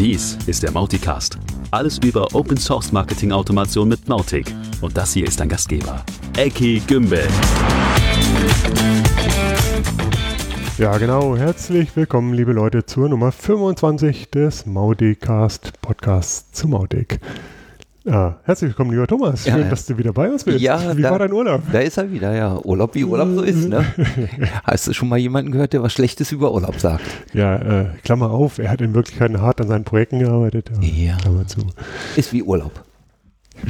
Dies ist der Mauticast. Alles über Open Source Marketing Automation mit Mautic. Und das hier ist dein Gastgeber, Eki Gümbel. Ja, genau. Herzlich willkommen, liebe Leute, zur Nummer 25 des Mauticast Podcasts zu Mautic. Ah, herzlich willkommen, lieber Thomas. Schön, ja. dass du wieder bei uns bist. Ja, Wie da- war dein Urlaub? Da ist er wieder, ja. Urlaub wie Urlaub so ist, ne? Hast du schon mal jemanden gehört, der was Schlechtes über Urlaub sagt? Ja, äh, Klammer auf, er hat in Wirklichkeit hart an seinen Projekten gearbeitet. Ja. Klammer zu. Ist wie Urlaub.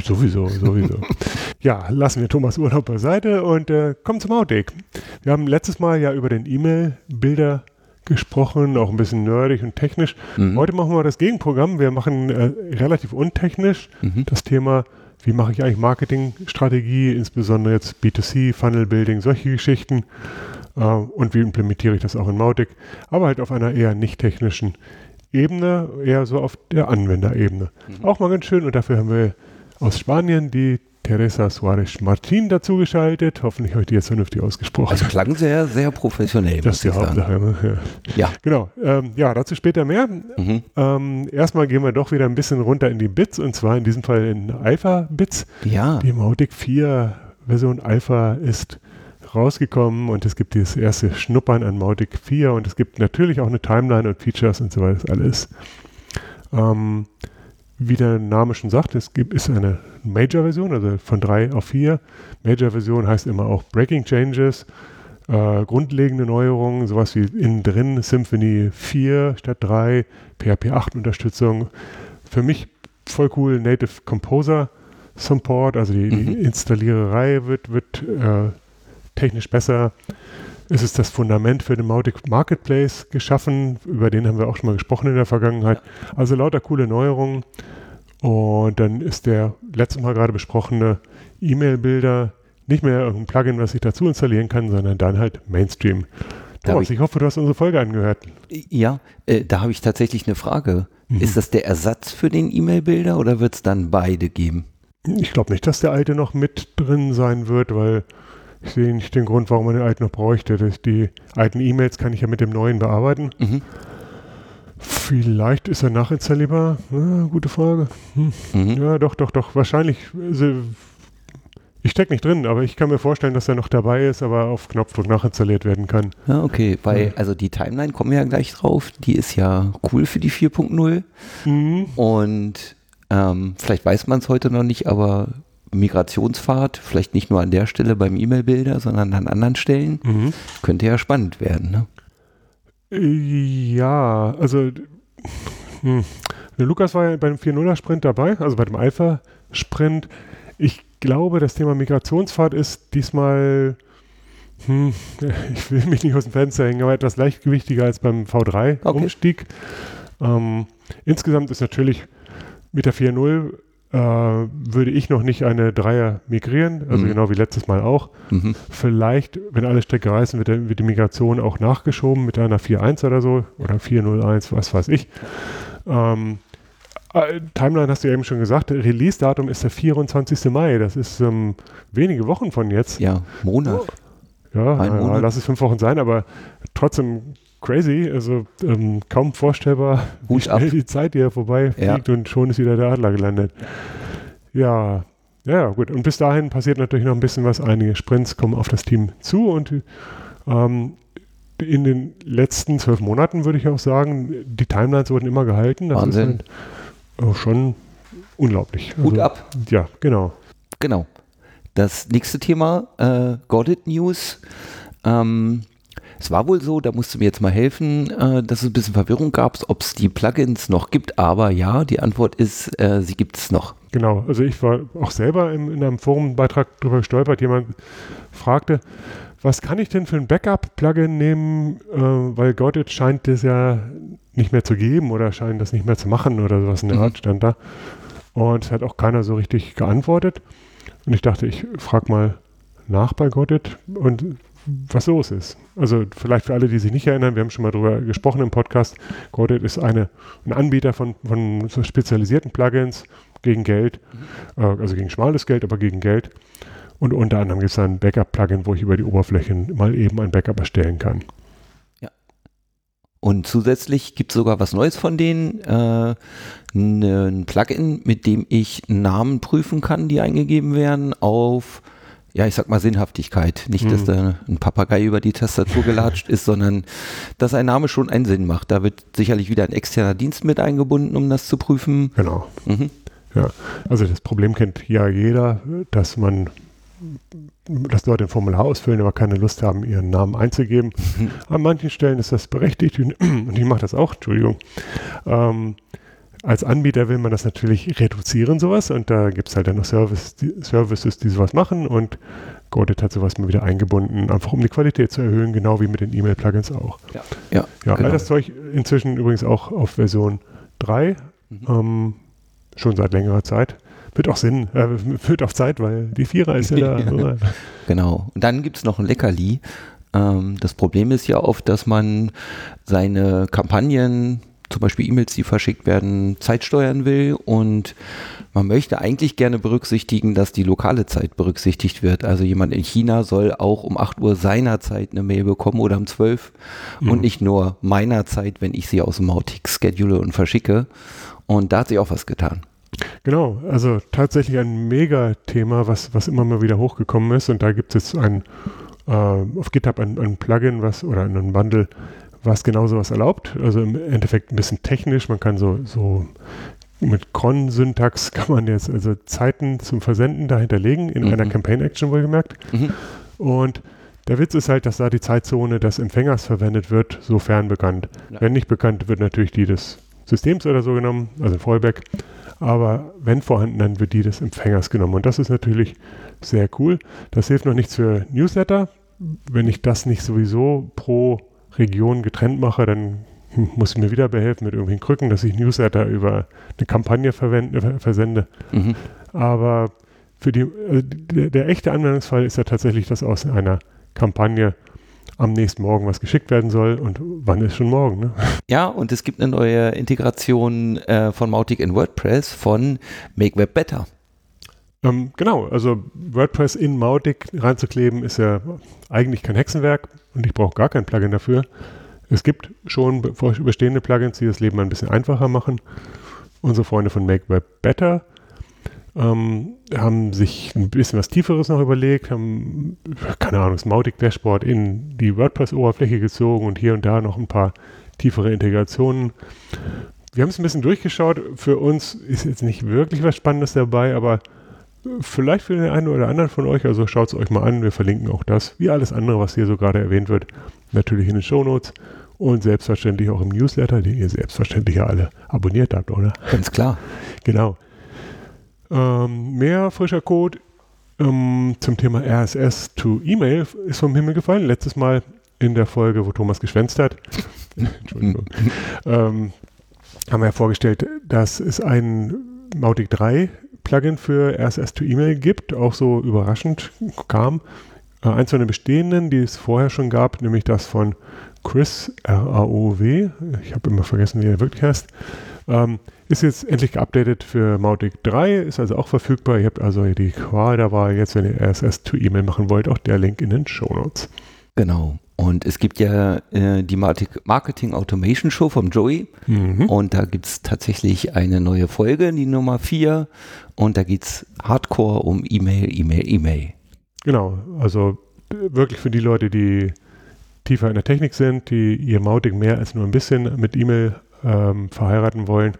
Sowieso, sowieso. ja, lassen wir Thomas Urlaub beiseite und äh, kommen zum Outtake. Wir haben letztes Mal ja über den E-Mail-Bilder gesprochen, auch ein bisschen nerdig und technisch. Mhm. Heute machen wir das Gegenprogramm. Wir machen äh, relativ untechnisch Mhm. das Thema, wie mache ich eigentlich Marketingstrategie, insbesondere jetzt B2C, Funnel Building, solche Geschichten. Äh, und wie implementiere ich das auch in Mautic, aber halt auf einer eher nicht technischen Ebene, eher so auf der Anwenderebene. Mhm. Auch mal ganz schön und dafür haben wir aus Spanien die Teresa Suarez Martin dazugeschaltet. Hoffentlich habe ich die jetzt vernünftig ausgesprochen. Also klang sehr, sehr professionell, das ist die. Hauptsache. Ne? Ja. Ja. Genau. Ähm, ja, dazu später mehr. Mhm. Ähm, erstmal gehen wir doch wieder ein bisschen runter in die Bits und zwar in diesem Fall in Alpha-Bits. Ja. Die Mautic 4 Version Alpha ist rausgekommen und es gibt dieses erste Schnuppern an Mautic 4 und es gibt natürlich auch eine Timeline und Features und so weiter, das alles. Ähm, wie der Name schon sagt, es gibt, ist eine Major-Version, also von 3 auf 4. Major-Version heißt immer auch Breaking Changes, äh, grundlegende Neuerungen, sowas wie innen drin Symphony 4 statt 3, PHP 8 Unterstützung. Für mich voll cool, Native Composer Support, also die, die Mhm. Installiererei wird, wird äh, technisch besser. Es ist das Fundament für den Mautic Marketplace geschaffen, über den haben wir auch schon mal gesprochen in der Vergangenheit. Also lauter coole Neuerungen. Und dann ist der letztes Mal gerade besprochene E-Mail-Bilder nicht mehr irgendein Plugin, was ich dazu installieren kann, sondern dann halt Mainstream. Thomas, ich- ich hoffe, du hast unsere Folge angehört. Ja, äh, da habe ich tatsächlich eine Frage. Mhm. Ist das der Ersatz für den E-Mail-Bilder oder wird es dann beide geben? Ich glaube nicht, dass der alte noch mit drin sein wird, weil ich sehe nicht den Grund, warum man den alten noch bräuchte. Das, die alten E-Mails kann ich ja mit dem neuen bearbeiten. Mhm. Vielleicht ist er nachinstallierbar. Ja, gute Frage. Hm. Mhm. Ja, doch, doch, doch. Wahrscheinlich. Also, ich stecke nicht drin, aber ich kann mir vorstellen, dass er noch dabei ist, aber auf Knopfdruck nachinstalliert werden kann. Ja, okay, weil, also die Timeline kommen wir ja gleich drauf. Die ist ja cool für die 4.0 Mhm. und ähm, vielleicht weiß man es heute noch nicht, aber Migrationspfad, vielleicht nicht nur an der Stelle beim E-Mail-Bilder, sondern an anderen Stellen, Mhm. könnte ja spannend werden. Ne? Ja, also hm. Lukas war ja beim 4.0er-Sprint dabei, also bei dem Alpha-Sprint. Ich glaube, das Thema Migrationspfad ist diesmal, hm, ich will mich nicht aus dem Fenster hängen, aber etwas leichtgewichtiger als beim V3-Umstieg. Ähm, insgesamt ist natürlich mit der 4.0 äh, würde ich noch nicht eine Dreier migrieren, also Mhm. genau wie letztes Mal auch. Mhm. Vielleicht, wenn alle Strecke reißen, wird, der, wird die Migration auch nachgeschoben mit einer 4.1 oder so oder 4.01, was weiß ich. Ähm, äh, Timeline hast du ja eben schon gesagt, Release-Datum ist der 24. Mai. Das ist ähm, wenige Wochen von jetzt. Ja, Monat. Ja, ja, Monat. lass es fünf Wochen sein, aber trotzdem crazy. Also ähm, kaum vorstellbar, wie Hut ab. schnell die Zeit hier vorbei Ja. fliegt und schon ist wieder der Adler gelandet. Ja, ja, gut. Und bis dahin passiert natürlich noch ein bisschen was. Einige Sprints kommen auf das Team zu und ähm, in den letzten zwölf Monaten würde ich auch sagen, die Timelines wurden immer gehalten. Das Wahnsinn. ist halt, schon unglaublich. Hut Also, ab. Ja, genau. Genau. Das nächste Thema, äh, Godit News. Ähm, es war wohl so, da musst du mir jetzt mal helfen, äh, dass es ein bisschen Verwirrung gab, ob es die Plugins noch gibt. Aber ja, die Antwort ist, äh, sie gibt es noch. Genau, also ich war auch selber im, in einem Forumbeitrag darüber gestolpert. Jemand fragte, was kann ich denn für ein Backup-Plugin nehmen, äh, weil Godit scheint das ja nicht mehr zu geben oder scheint das nicht mehr zu machen oder sowas in der Mhm. Art stand da. Und es hat auch keiner so richtig geantwortet. Und ich dachte, ich frage mal nach bei Godit und was los ist. Also vielleicht für alle, die sich nicht erinnern, wir haben schon mal darüber gesprochen im Podcast. Godit ist eine, ein Anbieter von, von spezialisierten Plugins gegen Geld, äh, also gegen schmales Geld, aber gegen Geld. Und unter anderem gibt es ein Backup-Plugin, wo ich über die Oberflächen mal eben ein Backup erstellen kann. Und zusätzlich gibt es sogar was Neues von denen, äh, ein Plugin, mit dem ich Namen prüfen kann, die eingegeben werden, auf, ja, ich sag mal Sinnhaftigkeit. Nicht, dass mhm. da ein Papagei über die Tastatur gelatscht ist, sondern dass ein Name schon einen Sinn macht. Da wird sicherlich wieder ein externer Dienst mit eingebunden, um das zu prüfen. Genau. Mhm. Ja, also das Problem kennt ja jeder, dass man dass Leute ein Formular ausfüllen, aber keine Lust haben, ihren Namen einzugeben. Mhm. An manchen Stellen ist das berechtigt und ich mache das auch, Entschuldigung. Ähm, als Anbieter will man das natürlich reduzieren, sowas, und da gibt es halt dann noch Service, die, Services, die sowas machen und Godit hat sowas mal wieder eingebunden, einfach um die Qualität zu erhöhen, genau wie mit den E-Mail-Plugins auch. Ja, ja, ja genau. all das Zeug inzwischen übrigens auch auf Version 3, mhm. ähm, schon seit längerer Zeit. Wird auch Sinn, äh, wird auch Zeit, weil die Vierer ist ja da. genau. Und dann gibt es noch ein Leckerli. Ähm, das Problem ist ja oft, dass man seine Kampagnen zum Beispiel E-Mails, die verschickt werden, Zeit steuern will und man möchte eigentlich gerne berücksichtigen, dass die lokale Zeit berücksichtigt wird. Also jemand in China soll auch um 8 Uhr seiner Zeit eine Mail bekommen oder um 12 mhm. und nicht nur meiner Zeit, wenn ich sie aus dem Mautic schedule und verschicke. Und da hat sich auch was getan. Genau, also tatsächlich ein Mega-Thema, was, was immer mal wieder hochgekommen ist. Und da gibt es ein, äh, auf GitHub ein, ein Plugin, was oder einen Bundle, was genau sowas erlaubt. Also im Endeffekt ein bisschen technisch. Man kann so, so mit Cron-Syntax kann man jetzt also Zeiten zum Versenden dahinterlegen, in mhm. einer Campaign-Action wohlgemerkt. Mhm. Und der Witz ist halt, dass da die Zeitzone des Empfängers verwendet wird, sofern bekannt. Ja. Wenn nicht bekannt, wird natürlich die des Systems oder so genommen, also Fallback. Aber wenn vorhanden, dann wird die des Empfängers genommen. Und das ist natürlich sehr cool. Das hilft noch nichts für Newsletter. Wenn ich das nicht sowieso pro Region getrennt mache, dann muss ich mir wieder behelfen mit irgendwelchen Krücken, dass ich Newsletter über eine Kampagne verwende, versende. Mhm. Aber für die, also der, der, echte Anwendungsfall ist ja tatsächlich, dass aus einer Kampagne am nächsten Morgen was geschickt werden soll und wann ist schon morgen. Ne? Ja, und es gibt eine neue Integration äh, von Mautic in WordPress von Make Web Better. Ähm, genau, also WordPress in Mautic reinzukleben ist ja eigentlich kein Hexenwerk und ich brauche gar kein Plugin dafür. Es gibt schon bestehende Plugins, die das Leben ein bisschen einfacher machen. Unsere Freunde von Make Web Better ähm, haben sich ein bisschen was Tieferes noch überlegt, haben, keine Ahnung, das Mautic Dashboard in die WordPress-Oberfläche gezogen und hier und da noch ein paar tiefere Integrationen. Wir haben es ein bisschen durchgeschaut. Für uns ist jetzt nicht wirklich was Spannendes dabei, aber vielleicht für den einen oder anderen von euch, also schaut es euch mal an, wir verlinken auch das, wie alles andere, was hier so gerade erwähnt wird, natürlich in den Shownotes und selbstverständlich auch im Newsletter, den ihr selbstverständlich ja alle abonniert habt, oder? Ganz klar. genau. Ähm, mehr frischer Code ähm, zum Thema RSS to E-Mail ist vom Himmel gefallen. Letztes Mal in der Folge, wo Thomas geschwänzt hat. Entschuldigung. ähm, haben wir ja vorgestellt, dass es ein Mautic 3 Plugin für RSS to E-Mail gibt, auch so überraschend kam. Äh, eins von den bestehenden, die es vorher schon gab, nämlich das von Chris R-A-O-W. Ich habe immer vergessen, wie er wirklich heißt. Ähm, ist jetzt endlich geupdatet für Mautic 3, ist also auch verfügbar. Ihr habt also die Qual dabei. Jetzt, wenn ihr RSS to E-Mail machen wollt, auch der Link in den Show Notes. Genau. Und es gibt ja äh, die Marketing Automation Show vom Joey. Mhm. Und da gibt es tatsächlich eine neue Folge, die Nummer 4. Und da geht es hardcore um E-Mail, E-Mail, E-Mail. Genau. Also wirklich für die Leute, die tiefer in der Technik sind, die ihr Mautic mehr als nur ein bisschen mit E-Mail ähm, verheiraten wollen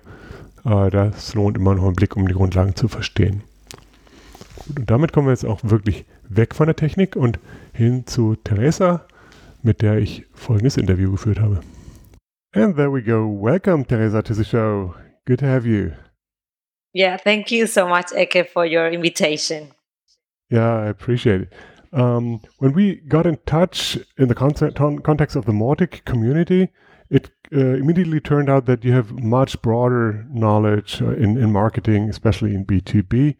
äh, das lohnt immer noch einen Blick, um die Grundlagen zu verstehen. Gut, und damit kommen wir jetzt auch wirklich weg von der Technik und hin zu Teresa, mit der ich folgendes Interview geführt habe. And there we go. Welcome, Teresa, to the show. Good to have you. Yeah, thank you so much, Eke, for your invitation. Yeah, I appreciate it. Um, when we got in touch in the context of the Mautic community, it uh, immediately turned out that you have much broader knowledge uh, in, in marketing, especially in B2B.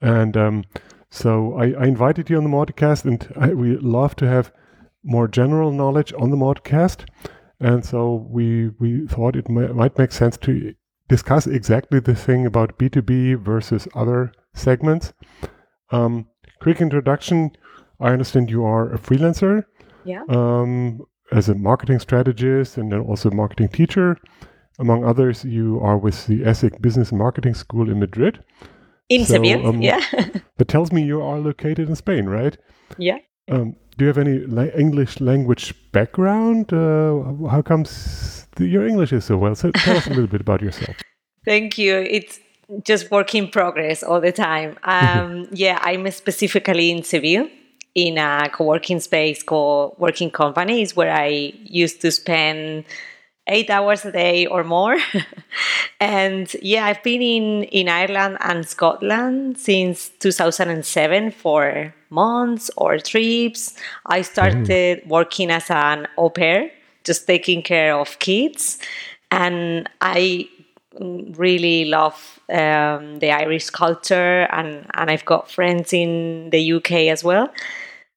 And um, so I, I, invited you on the Mauticast, and I, we love to have more general knowledge on the modcast, And so we, we thought it might, might make sense to discuss exactly the thing about B2B versus other segments. Um, quick introduction I understand you are a freelancer. Yeah. Um, as a marketing strategist and then also marketing teacher. Among others, you are with the ESIC Business Marketing School in Madrid. In so, Seville, um, yeah. that tells me you are located in Spain, right? Yeah. Um, do you have any la- English language background? Uh, how comes your English is so well? So tell us a little bit about yourself. Thank you. It's just work in progress all the time. Um, yeah, I'm specifically in Seville in a co-working space called Working Companies where I used to spend eight hours a day or more. and yeah, I've been in, in Ireland and Scotland since 2007 for months or trips. I started mm. working as an au pair, just taking care of kids. And I really love um, the Irish culture, and, and I've got friends in the UK as well.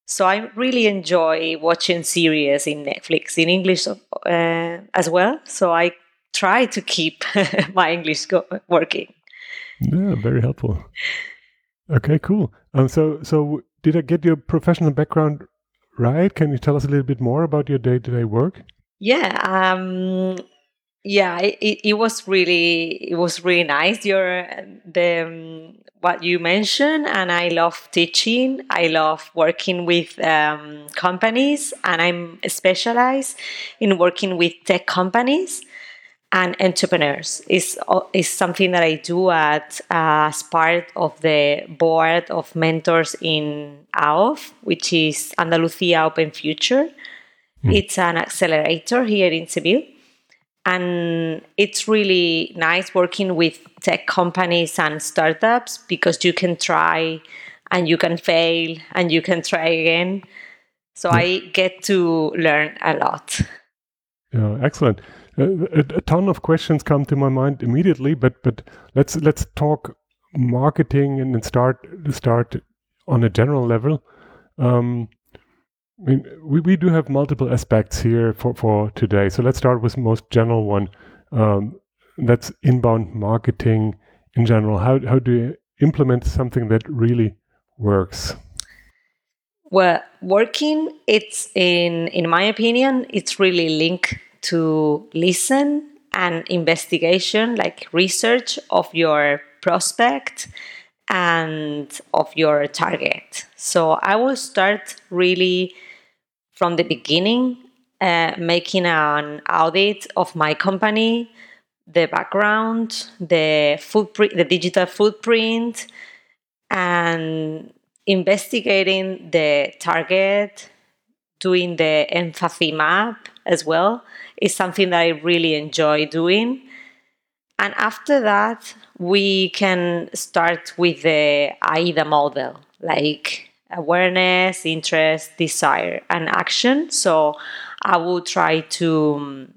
So I really enjoy watching series in Netflix in English uh, as well. So I try to keep my English go- working. Yeah, very helpful. Okay, cool. Um, so so did I get your professional background right? Can you tell us a little bit more about your day to day work? Yeah, um, yeah it, it was really it was really nice your the um, what you mentioned and i love teaching i love working with um, companies and i'm specialized in working with tech companies and entrepreneurs is is something that I do at uh, as part of the board of mentors in AOF, which is Andalusia Open Future. Mm. It's an accelerator here in Seville and it's really nice working with tech companies and startups because you can try and you can fail and you can try again. So yeah. I get to learn a lot. Yeah, excellent. A, a, ton of questions come to my mind immediately, but but let's let's talk marketing and then start start on a general level. Um, I mean, we, we do have multiple aspects here for, for today. So let's start with most general one. Um, that's inbound marketing in general. How, how do you implement something that really works? Well, working, it's in, in my opinion, it's really linked to listen and investigation, like research of your prospect and of your target. So I will start really from the beginning, uh, making an audit of my company, the background, the footprint, the digital footprint, and investigating the target, doing the empathy map as well is something that I really enjoy doing. And after that, we can start with the AIDA model, like awareness, interest, desire, and action. So I will try to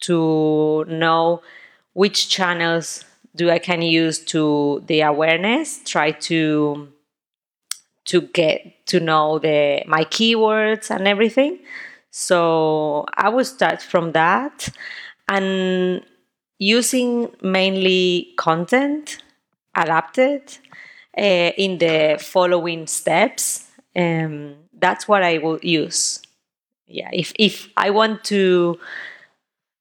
to know which channels do I can use to the awareness. Try to to get to know the my keywords and everything. So I will start from that and using mainly content adapted uh, in the following steps. Um, that's what I will use. Yeah, if if I want to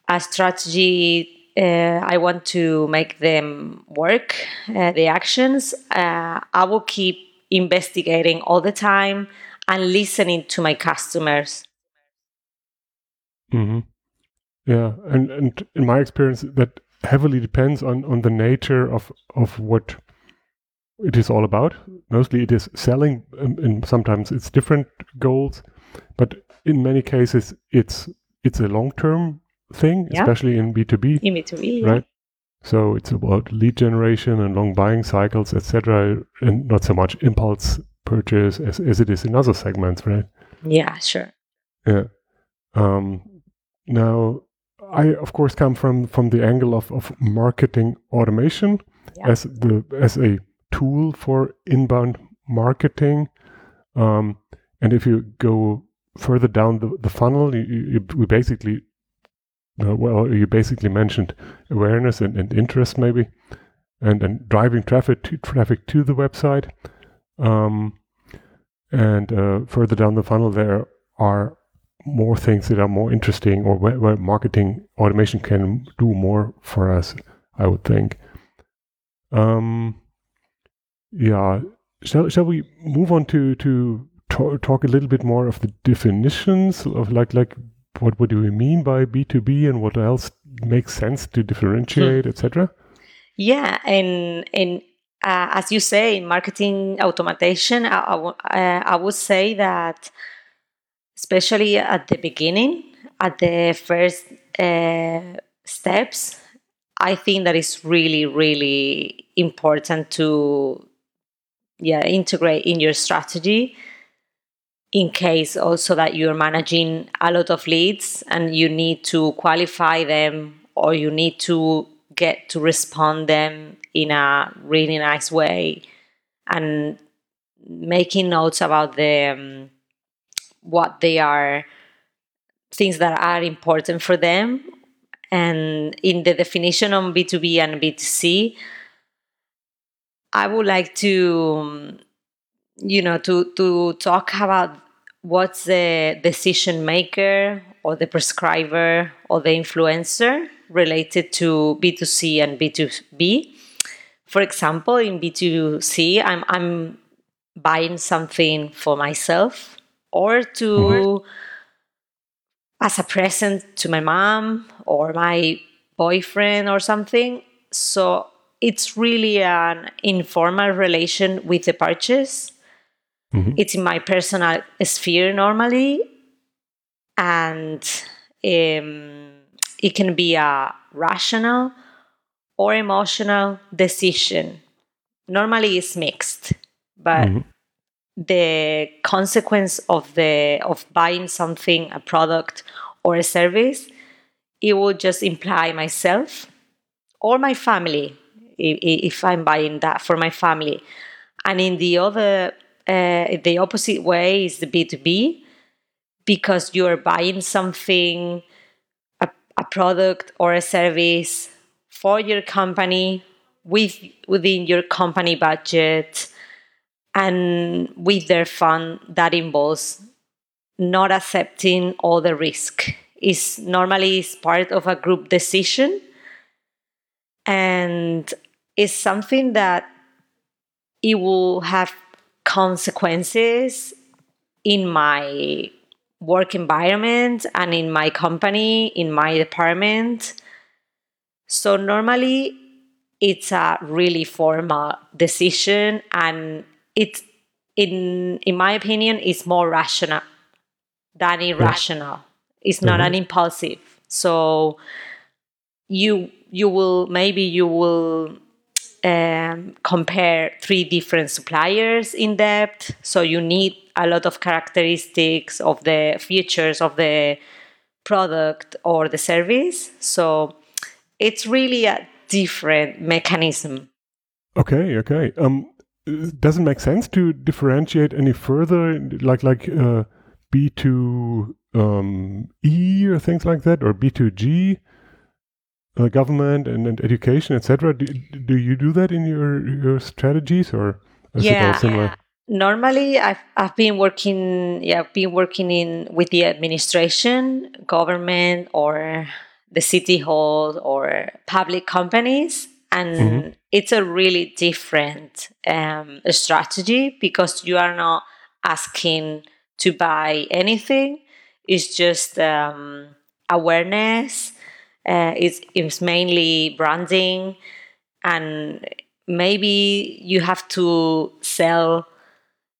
a strategy, uh, I want to make them work. Uh, the actions, uh, I will keep investigating all the time and listening to my customers. Mm-hmm. Yeah, and and in my experience, that heavily depends on on the nature of of what it is all about. Mostly it is selling, and, and sometimes it's different goals, but in many cases it's it's a long term thing, yeah. especially in B two B. In B two B, right? So it's about lead generation and long buying cycles, etc., and not so much impulse purchase as, as it is in other segments, right? Yeah, sure. Yeah. Um, now, I of course come from from the angle of, of marketing automation yeah. as the as a tool for inbound marketing. Um, and if you go further down the, the funnel, you, you, we basically, uh, well, you basically mentioned awareness and, and interest maybe, and, and driving traffic to, traffic to the website. Um, and uh, further down the funnel, there are more things that are more interesting or where, where marketing automation can do more for us, I would think. Um, yeah, shall, shall we move on to, to talk, a little bit more of the definitions of like, like what, what do we mean by B2B and what else makes sense to differentiate, etc.? Yeah, and and uh, as you say, in marketing automation, I, I, uh, I would say that especially at the beginning, at the first uh, steps, I think that is really, really important to yeah integrate in your strategy in case also that you're managing a lot of leads and you need to qualify them or you need to get to respond them in a really nice way. And making notes about the um, what they are things that are important for them. And in the definition on b2b and b2c i would like to you know to to talk about what's the decision maker or the prescriber or the influencer related to b2c and b2b for example in b2c i'm i'm buying something for myself or to mm-hmm. as a present to my mom or my boyfriend or something. So it's really an informal relation with the purchase. Mm-hmm. It's in my personal sphere normally, and um, it can be a rational or emotional decision. Normally, it's mixed, but mm-hmm the consequence of the of buying something a product or a service it will just imply myself or my family if, i'm buying that for my family. And in the other uh, the opposite way is the b2b because you're buying something a, a product or a service for your company with within your company budget and with their fund that involves not accepting all the risk. Is normally is part of a group decision. And is something that it will have consequences in my work environment and in my company in my department. So normally it's a really formal decision and it in in my opinion is more rational than irrational. It's not mm-hmm. an impulsive. So you you will maybe you will um, compare three different suppliers in depth. So you need a lot of characteristics of the features of the product or the service. So it's really a different mechanism. Okay okay. Um doesn't make sense to differentiate any further, like like uh, B two um, E or things like that, or B two G, uh, government and, and education, etc. Do, do you do that in your your strategies, or yeah. it all similar? Normally, I've I've been working. Yeah, I've been working in with the administration, government, or the city hall, or public companies and mm-hmm. it's a really different um, strategy because you are not asking to buy anything it's just um, awareness uh, it's, it's mainly branding and maybe you have to sell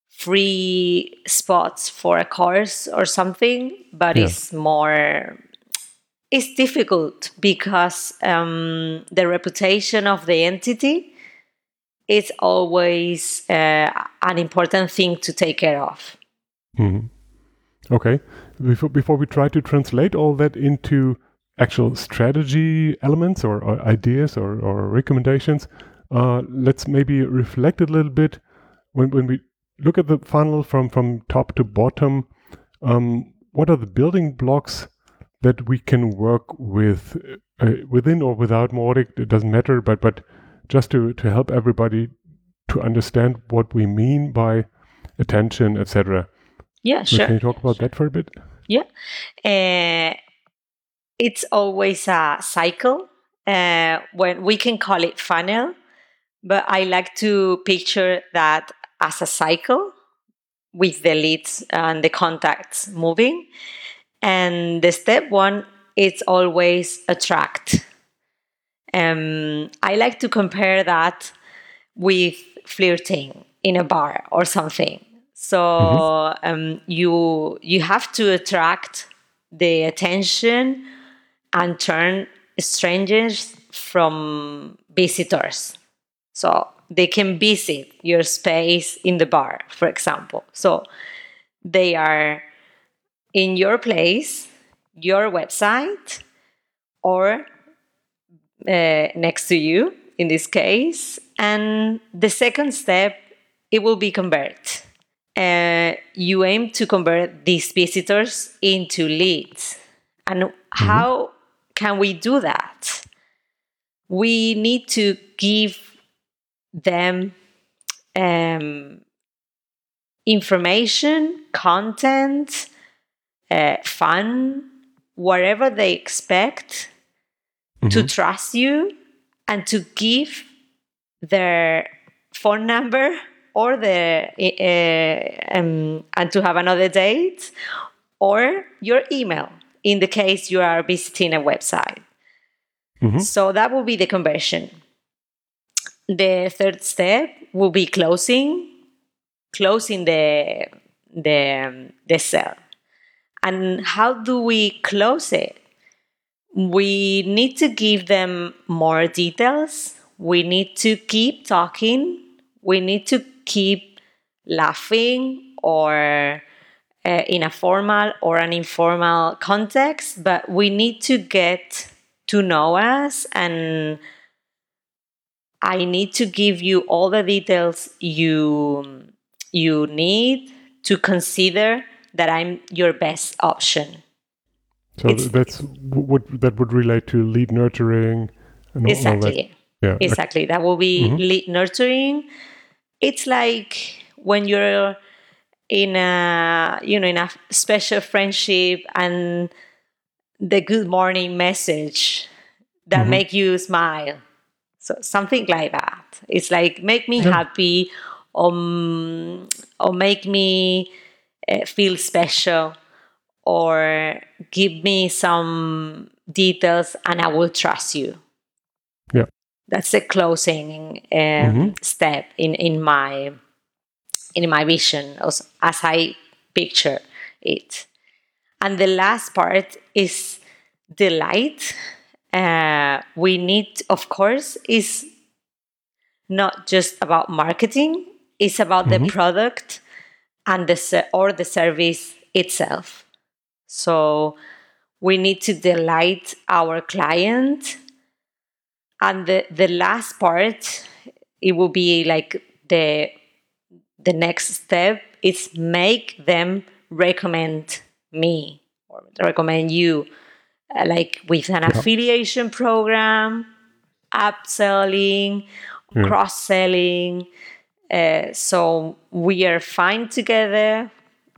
free spots for a course or something but yeah. it's more it's difficult because um, the reputation of the entity is always uh, an important thing to take care of. Mm-hmm. Okay. Before, before we try to translate all that into actual strategy elements or, or ideas or, or recommendations, uh, let's maybe reflect a little bit when, when we look at the funnel from, from top to bottom. Um, what are the building blocks that we can work with uh, within or without Mautic. It doesn't matter, but but just to to help everybody to understand what we mean by attention, etc. Yeah, sure. Can you talk about that for a bit? Yeah. Uh, it's always a cycle. Uh, when we can call it funnel, but I like to picture that as a cycle with the leads and the contacts moving. And the step one, it's always attract. Um, I like to compare that with flirting in a bar or something. So mm-hmm. um, you you have to attract the attention and turn strangers from visitors. So they can visit your space in the bar, for example. So they are in your place, your website, or uh, next to you in this case. And the second step, it will be convert. Uh, you aim to convert these visitors into leads. And mm-hmm. how can we do that? We need to give them um, information, content, uh, fun, whatever they expect mm-hmm. to trust you and to give their phone number or the uh, um, and to have another date or your email in the case you are visiting a website. Mm-hmm. So that will be the conversion. The third step will be closing, closing the the the cell. And how do we close it? We need to give them more details. We need to keep talking. We need to keep laughing or uh, in a formal or an informal context, but we need to get to know us and I need to give you all the details you you need to consider that I'm your best option. So it's, that's what that would relate to lead nurturing. And exactly. All that. Yeah. Exactly. That will be mm-hmm. lead nurturing. It's like when you're in a you know in a special friendship and the good morning message that mm-hmm. make you smile so something like that it's like make me yeah. happy um, or make me uh, feel special or give me some details and i will trust you yeah that's the closing um, mm-hmm. step in in my in my vision as, as I picture it. And the last part is delight. Uh, we need, of course, is not just about marketing. It's about mm-hmm. the product and the or the service itself. So we need to delight our client. And the, the last part, it will be like the the next step is make them recommend me or recommend you uh, like with an affiliation program upselling yeah. cross-selling uh, so we are fine together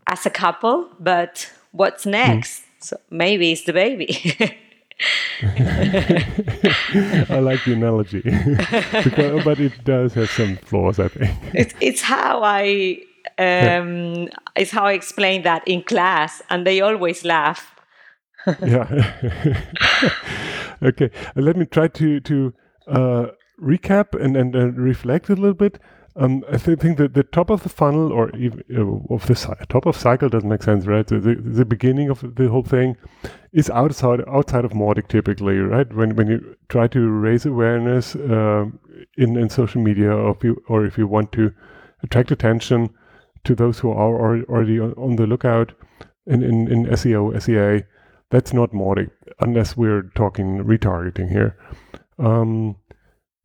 as a couple but what's next mm. so maybe it's the baby I like the analogy, because, but it does have some flaws. I think it's, it's how I um, yeah. it's how I explain that in class, and they always laugh. yeah. okay, let me try to to uh, recap and and uh, reflect a little bit. Um, I th- think that the top of the funnel, or even uh, of the si- top of cycle, doesn't make sense, right? So the, the beginning of the whole thing is outside outside of Mautic typically, right? When when you try to raise awareness uh, in in social media, or if you or if you want to attract attention to those who are already on, on the lookout in, in in SEO SEA, that's not Mautic unless we're talking retargeting here. Um,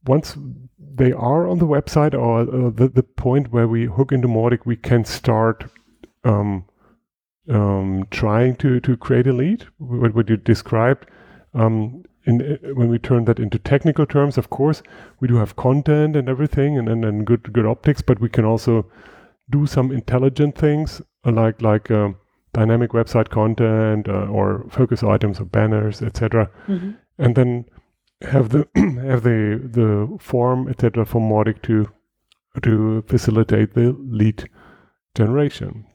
once they are on the website or uh, the, the point where we hook into Mautic, we can start um, um, trying to, to create a lead, what, what you described. Um, in, uh, when we turn that into technical terms, of course, we do have content and everything and, and, and good good optics, but we can also do some intelligent things like like uh, dynamic website content uh, or focus items or banners, etc. Mhm. And then have the have the the form, etc. for Mautic to to facilitate the lead generation.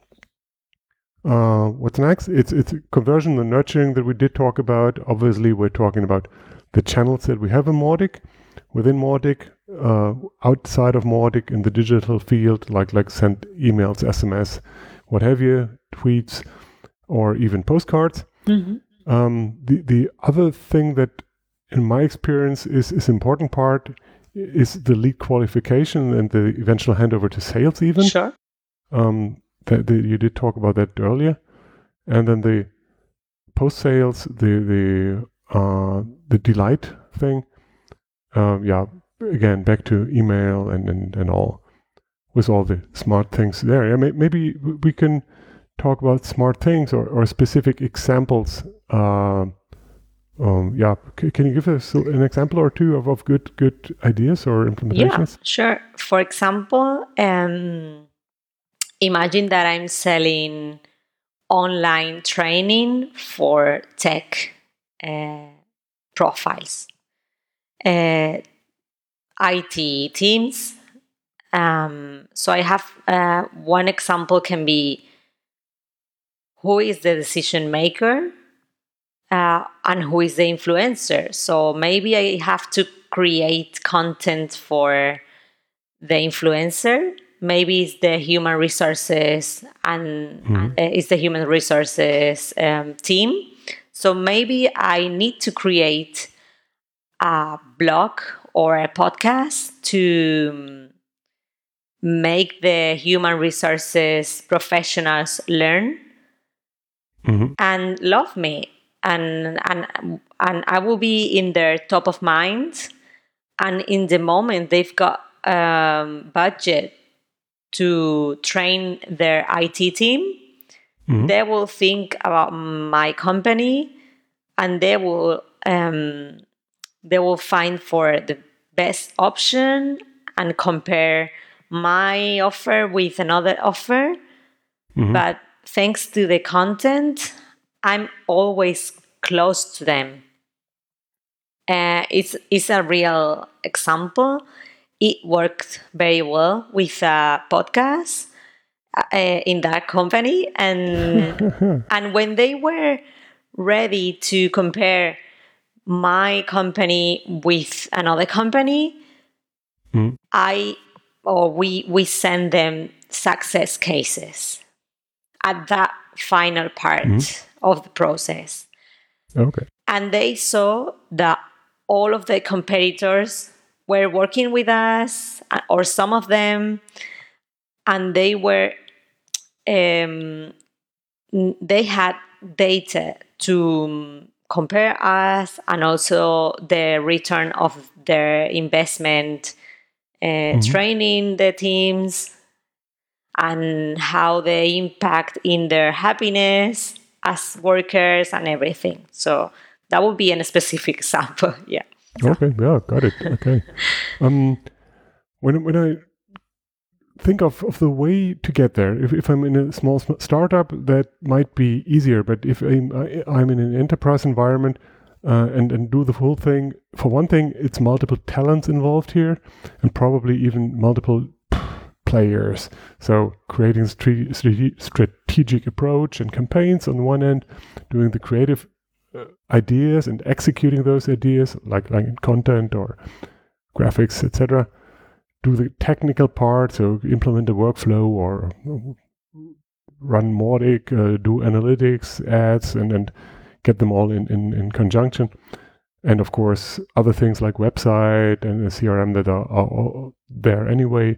Uh, what's next? It's it's conversion and nurturing that we did talk about. Obviously, we're talking about the channels that we have in Mautic, within Mautic, uh, outside of Mautic in the digital field, like like send emails, SMS, what have you, tweets, or even postcards. Mhm. Um, the the other thing that, in my experience, is is important part is the lead qualification and the eventual handover to sales. Even Sure. um, that, you did talk about that earlier, and then the post sales, the the uh, the delight thing. Um, yeah, again back to email and, and and all with all the smart things there. Yeah, may, maybe we can talk about smart things or, or specific examples. Uh, um, yeah, C- can you give us an example or two of, of good good ideas or implementations? Yeah, sure. For example, um, imagine that I'm selling online training for tech uh, profiles, uh, IT teams. Um, so I have uh, one example can be who is the decision maker uh, and who is the influencer. So maybe I have to create content for the influencer. Maybe it's the human resources and Mhm. uh, it's the human resources um, team. So maybe I need to create a blog or a podcast to um, make the human resources professionals learn hmm and love me and and and I will be in their top of mind and in the moment they've got um, budget to train their IT team Mhm. they will think about my company and they will um, they will find for the best option and compare my offer with another offer Mhm. but thanks to the content i'm always close to them. Uh, it's, it's a real example. It worked very well with a podcast uh, in that company and and when they were ready to compare my company with another company Mhm. i or we we send them success cases at that final part of the process. Okay. and they saw that all of the competitors were working with us uh, or some of them and they were um, they had data to um, compare us and also the return of their investment uh, training the teams and how they impact in their happiness as workers and everything so that would be a specific example yeah Okay, yeah, got it. Okay. um, when when I think of, of the way to get there, if, if I'm in a small sm- startup, that might be easier. But if I'm, I, I'm in an enterprise environment uh, and and do the full thing, for one thing, it's multiple talents involved here, and probably even multiple players. So creating strategic approach and campaigns on one end, doing the creative uh, ideas and executing those ideas, like like content or graphics, etc. Do the technical part, so implement the workflow or run Mautic, uh, do analytics, ads, and and get them all in, in, in conjunction. And of course, other things like website and CRM that are, are there anyway.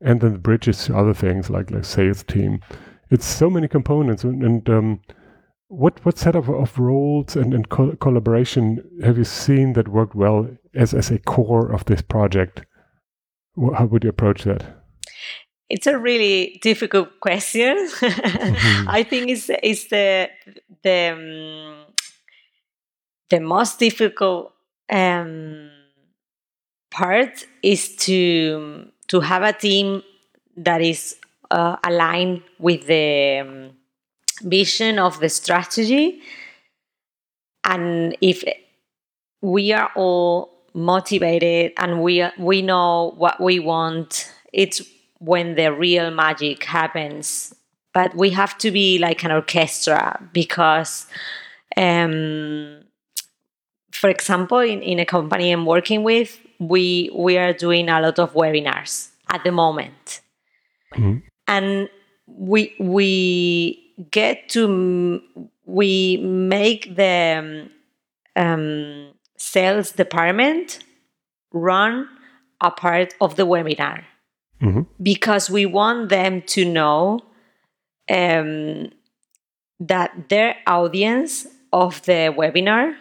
And then the bridges to other things like like sales team. It's so many components, and, and um, what what set of, of roles and, and co- collaboration have you seen that worked well as, as a core of this project? How would you approach that? It's a really difficult question. I think it's it's the the um, the most difficult um, part is to to have a team that is uh, aligned with the um, vision of the strategy. And if we are all motivated and we we know what we want, it's when the real magic happens. But we have to be like an orchestra because, um, for example, in, in a company I'm working with, we we are doing a lot of webinars at the moment, Mhm. and we we get to we make the um, sales department run a part of the webinar Mhm. because we want them to know um, that their audience of the webinar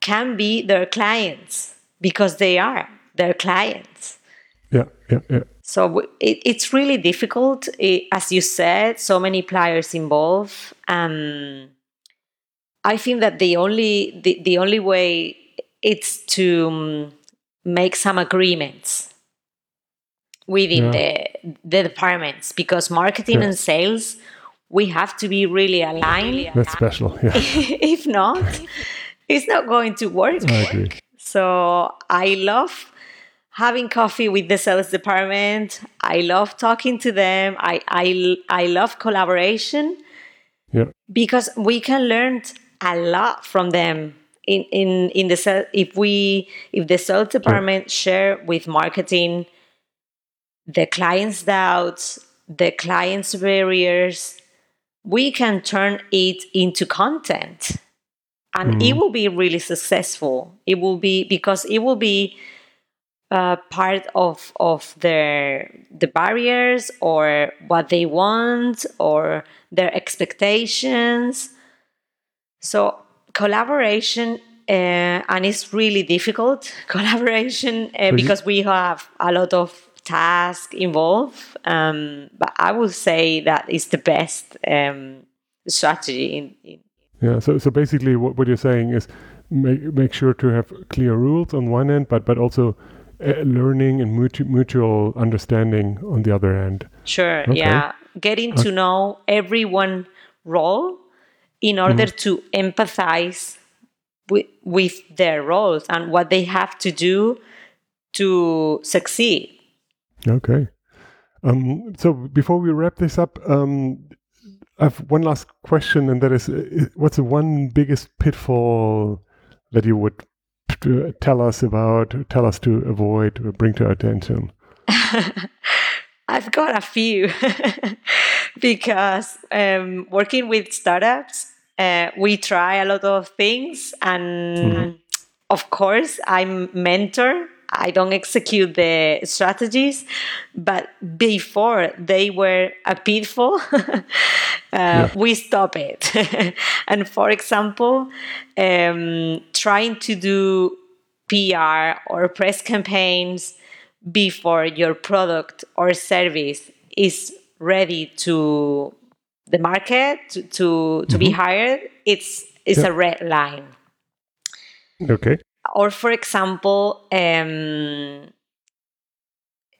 can be their clients because they are their clients. Yeah, yeah, yeah. So it, it's really difficult, eh, as you said. So many players involved. Um, I think that the only the, the only way it's to um, make some agreements within the the departments because marketing Yeah. and sales we have to be really aligned. That's special. Yeah, if not, it's not going to work. I agree. So I love having coffee with the sales department. I love talking to them. I I, I love collaboration Yeah, because we can learn a lot from them. In in in the sales, if we if the sales department share with marketing the client's doubts, the client's barriers, we can turn it into content and it will be really successful. It will be because it will be uh, part of of their the barriers or what they want or their expectations. So collaboration uh, and it's really difficult collaboration uh, because we have a lot of tasks involved. Um, but i would say that is the best um, strategy in, in yeah. So, so basically, what, what you're saying is make make sure to have clear rules on one end, but but also uh, learning and mutu- mutual understanding on the other end. Sure, Okay. yeah. Getting to know everyone role in order to empathize with, with their roles and what they have to do to succeed. Okay. Um, so before we wrap this up, um, I have one last question, and that is, uh, what's the one biggest pitfall that you would tell us about, tell us to avoid, or bring to our attention? I've got a few because um, working with startups, uh, we try a lot of things, and of course, I'm mentor. I don't execute the strategies, but before they were a pitfall, uh, we stop it. and for example, um, trying to do PR or press campaigns before your product or service is ready to the market to to, to be hired it's it's a red line Okay. Or for example um,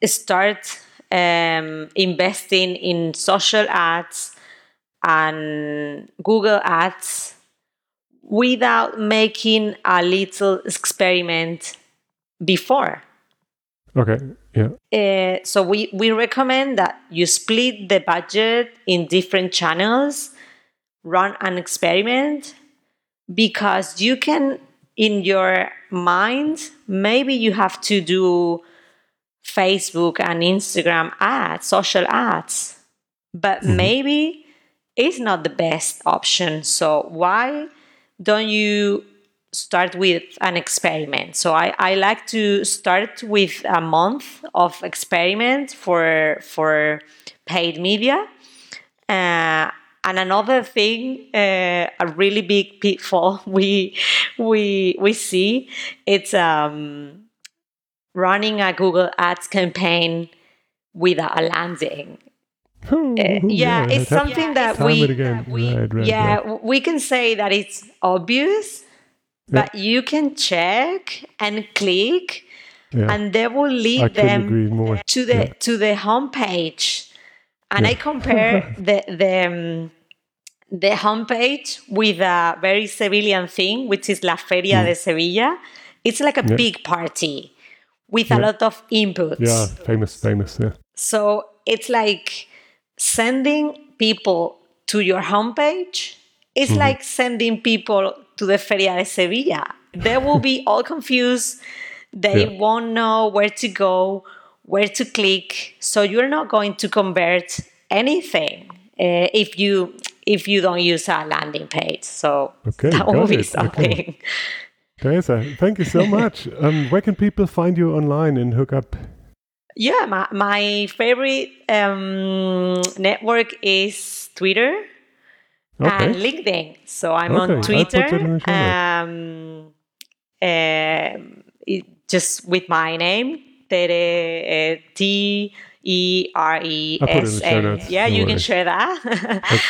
start um, investing in social ads and google ads without making a little experiment before Okay. Yeah. uh, so we, we recommend that you split the budget in different channels, run an experiment, because you can, in your mind, maybe you have to do Facebook and Instagram ads, social ads, but maybe it's not the best option. So why don't you start with an experiment. So I, I like to start with a month of experiment for for paid media. Uh, and another thing, uh, a really big pitfall we we we see, it's um, running a Google Ads campaign without a landing. Uh, yeah, that it's something that time we and again. right, right, yeah, right. we can say that it's obvious, but you can check and click, Yeah. and they will lead them to the Yeah. to the homepage. And I compare the the um, the homepage with a very Sevillian thing, which is La Feria de Sevilla. It's like a Yeah. big party with a lot of inputs. Yeah, famous, famous. Yeah. So it's like sending people to your homepage. It's Mm-hmm. like sending people to the Feria de Sevilla. They will be all confused. They Yeah. won't know where to go, where to click. So you're not going to convert anything uh, if you if you don't use a landing page. So Okay, that will be it. Okay. something. Teresa, thank you so much. um, where can people find you online and hook up? Yeah, my, my favorite um, network is Twitter and LinkedIn. So I'm Okay, on Twitter, that in the show notes. um, um, it, just with my name, Tere, uh, T E R E I'll put it in S the show N. notes, Yeah, no you can share that.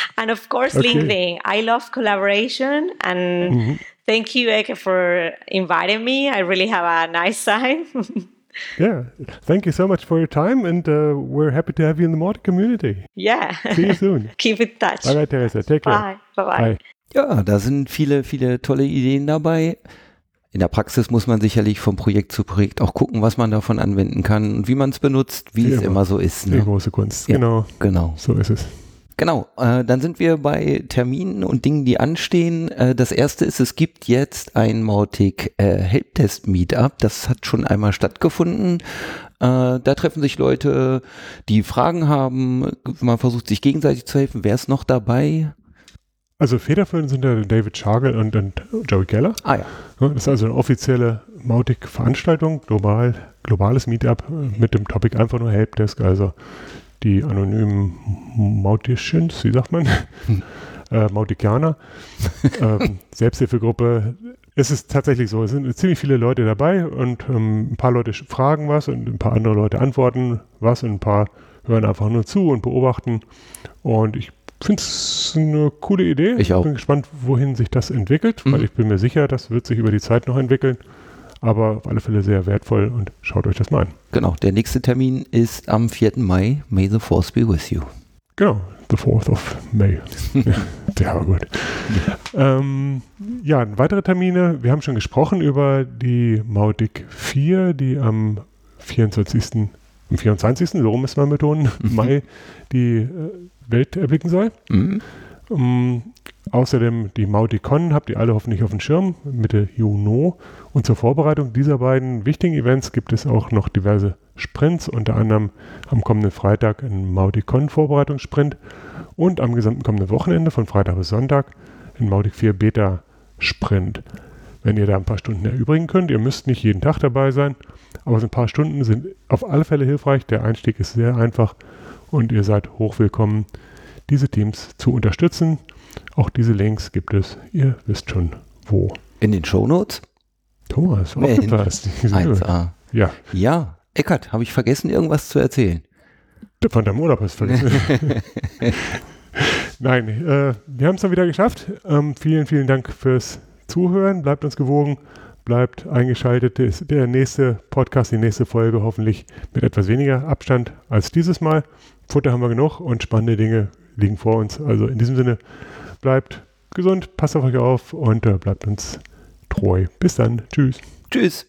and of course, Okay. LinkedIn. I love collaboration and Mm-hmm. thank you, Ekki, for inviting me. I really have a nice time. Yeah, thank you so much for your time, and uh, we're happy to have you in the mod community. yeah. See you soon. Keep in touch. All right, Teresa, take care. Bye. Bye-bye. Bye. Ja, da sind viele, viele tolle Ideen dabei. In der Praxis muss man sicherlich vom Projekt zu Projekt auch gucken, was man davon anwenden kann und wie man es benutzt, wie Wie es immer. so ist. Die Ne? große Kunst. Ja. Genau, Genau. so ist es. Genau, äh, dann sind wir bei Terminen und Dingen, die anstehen. Äh, das erste ist, es gibt jetzt ein Mautic äh, Helptest Meetup. Das hat schon einmal stattgefunden. Äh, da treffen sich Leute, die Fragen haben. Man versucht sich gegenseitig zu helfen. Wer ist noch dabei? Also federführend sind da David Schagel und, und Joey Keller. Ah ja. Ja, Das ist also eine offizielle Mautic-Veranstaltung, global, globales Meetup äh, mit dem Topic einfach nur Helpdesk, also die anonymen Mauticians, wie sagt man? äh, Mauticianer. ähm, Selbsthilfegruppe. Es ist tatsächlich so, es sind ziemlich viele Leute dabei und ähm, ein paar Leute fragen was und ein paar andere Leute antworten was und ein paar hören einfach nur zu und beobachten. Und ich finde es eine coole Idee. Ich auch. bin gespannt, wohin sich das entwickelt, weil Mhm. ich bin mir sicher, das wird sich über die Zeit noch entwickeln. Aber auf alle Fälle sehr wertvoll und schaut euch das mal an. Genau, der nächste Termin ist am 4. Mai. May the Force be with you. Genau, the 4th of May. ja, der war gut. Ähm, ja, weitere Termine. Wir haben schon gesprochen über die Mautic 4, die am 24. Am 24. so rum müssen wir betonen, Mhm. Mai die äh, Welt erblicken soll. Mhm. Ähm, außerdem die Mauticon habt ihr alle hoffentlich auf dem Schirm, Mitte Juni. Und zur Vorbereitung dieser beiden wichtigen Events gibt es auch noch diverse Sprints, unter anderem am kommenden Freitag ein Mauticon Vorbereitungssprint und am gesamten kommenden Wochenende von Freitag bis Sonntag ein Mautic 4 Beta Sprint. Wenn ihr da ein paar Stunden erübrigen könnt, ihr müsst nicht jeden Tag dabei sein, aber so ein paar Stunden sind auf alle Fälle hilfreich. Der Einstieg ist sehr einfach und ihr seid hochwillkommen, diese Teams zu unterstützen. Auch diese Links gibt es, ihr wisst schon wo. In den Shownotes? Thomas, aufgepasst. 1a. Ja, Ja, Eckart, habe ich vergessen, irgendwas zu erzählen? von deinem Urlaub hast du vergessen. Nein, äh, wir haben es dann wieder geschafft. Ähm, vielen, vielen Dank fürs Zuhören. Bleibt uns gewogen, bleibt eingeschaltet. Der nächste Podcast, die nächste Folge hoffentlich mit etwas weniger Abstand als dieses Mal. Futter haben wir genug und spannende Dinge liegen vor uns. Also in diesem Sinne, bleibt gesund, passt auf euch auf und äh, bleibt uns treu. Bis dann. Tschüss. Tschüss.